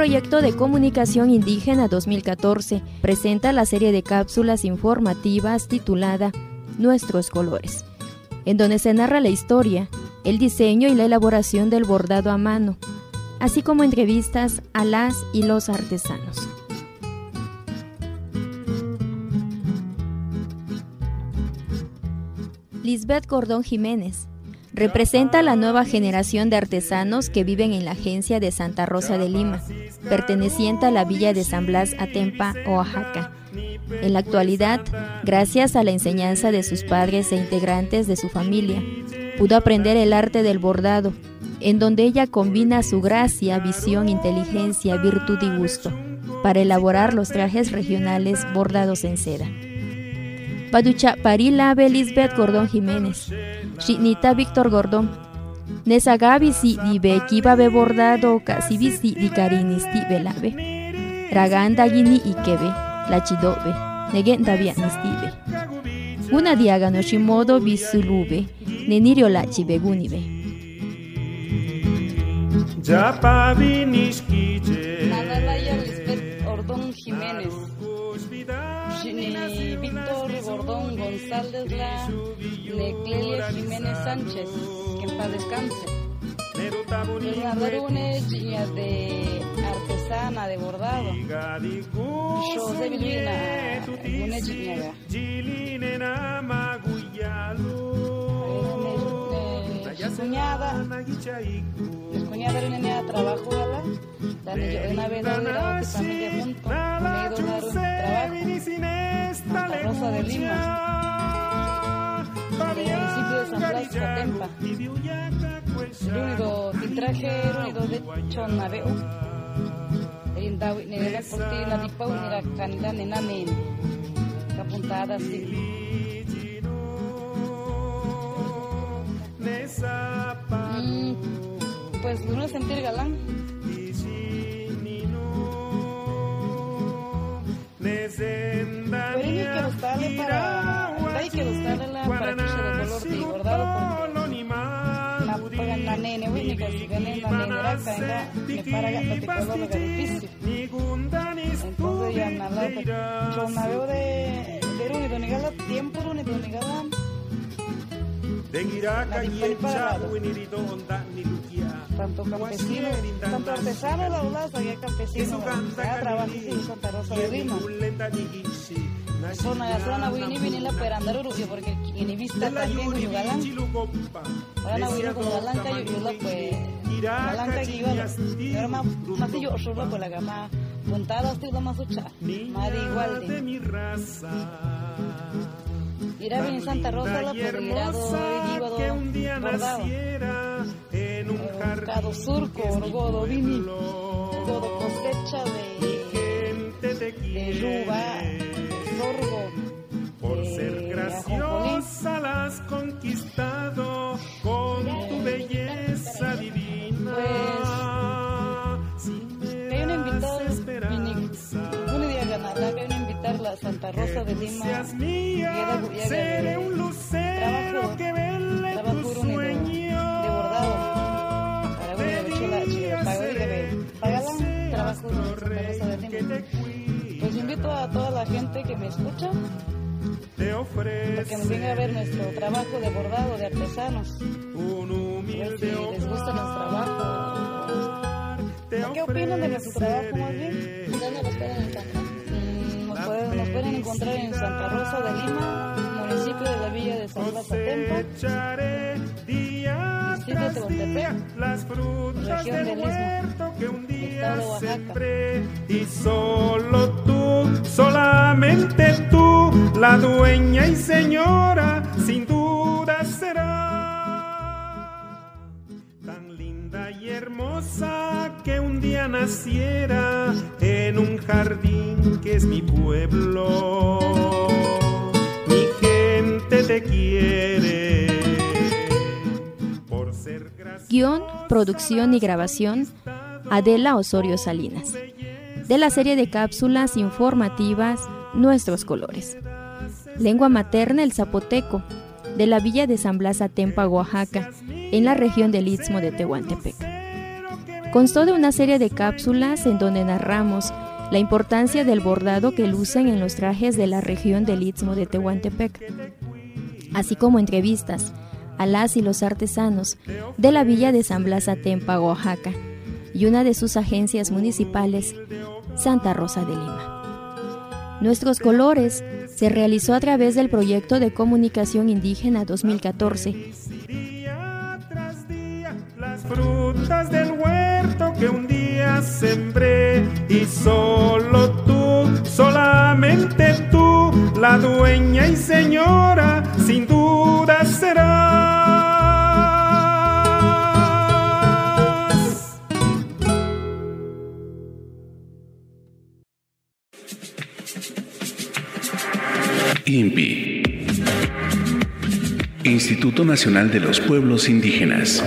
proyecto de comunicación indígena 2014 presenta la serie de cápsulas informativas titulada Nuestros colores, en donde se narra la historia, el diseño y la elaboración del bordado a mano, así como entrevistas a las y los artesanos. Lisbeth Gordón Jiménez representa la nueva generación de artesanos que viven en la agencia de Santa Rosa de Lima, perteneciente a la villa de San Blas Atempa, Oaxaca. En la actualidad, gracias a la enseñanza de sus padres e integrantes de su familia, pudo aprender el arte del bordado, en donde ella combina su gracia, visión, inteligencia, virtud y gusto para elaborar los trajes regionales bordados en seda. Paducha Parila Lisbeth Gordón Jiménez, Shinita Víctor Gordón, Nesagabi si dibe kiba be bordado casi visi di carinisti velabe, Raganda gini ikebe, la chidobe, negenda nistibe. Una diaga no shimodo bisulube, nenirio la chibegunibe. Japabi nishkije. Nadalaya Lisbeth Ordón Jiménez. Ni Víctor Gordón González La Neclelia Jiménez Sánchez, que en paz descanse. Nardarune chiña de artesana de bordado. José Vilvina, une Cuñada, mi cuñada era una trabajo, ¿verdad? Dani yo una vez era que familia junto, me un trabajo. Santa Rosa de Lima, del municipio de San Blas, Coatempa. El único titraje era único de Chonaveu. El Dawi ni era por ti la dipa ni era canila ni namen. Capuntada así. Mm, pues uno sentir galán. Que buscarle para. Hay que la para que se de de bordado porque. La la nene, ni si la nene, caenga, me para de de difícil. Entonces ya nada, yo me veo de. De Runi, Donigala, tiempo Runi, Donigala. La disculpa tanto campesinos, tanto artesanos, la verdad, había campesinos, ya trabajo en Santa Rosa de Lima. Zona de zona, Winnie, vine la perandar urubio, porque en vista también yo galán. Ahora voy como galán, que yo la pues, que iba, pero más, yo solo pues la gama, puntada estoy lo más ucha, de igual de. Irá bien Santa Rosa la por el grado de bordado Mercado surco, godo vini, godo cosecha de, de yuba, de sorgo. Por ser graciosa la has conquistado con tu belleza divina. Pues, que hay una invitada, un día ganarla, que hay una invitarla a Santa Rosa de Lima. Toda la gente que me escucha para que nos venga a ver nuestro trabajo de bordado de artesanos. A ver si les gusta nuestro trabajo. ¿Qué opinan de nuestro trabajo más bien? ¿Dónde nos pueden encontrar? Nos pueden, nos pueden encontrar en Santa Rosa de Lima, municipio de la Villa de San Blas Atempa, distrito de Tehuantepec, región del Istmo, estado Oaxaca. Y solo solamente tú, la dueña y señora, sin duda será tan linda y hermosa que un día naciera en un jardín que es mi pueblo. Mi gente te quiere. Por ser Guión, producción y grabación, Adela Osorio Salinas. De la serie de cápsulas informativas Nuestros Colores. Lengua materna el zapoteco, de la villa de San Blas Atempa, Oaxaca, en la región del Istmo de Tehuantepec. Constó de una serie de cápsulas en donde narramos la importancia del bordado que lucen en los trajes de la región del Istmo de Tehuantepec, así como entrevistas a las y los artesanos de la villa de San Blas Atempa, Oaxaca, y una de sus agencias municipales, Santa Rosa de Lima. Nuestros colores se realizó a través del proyecto de comunicación indígena 2014. las frutas del huerto que un día sembré y solo tú, solamente tú, la dueña y señora, sin duda será. Instituto Nacional de los Pueblos Indígenas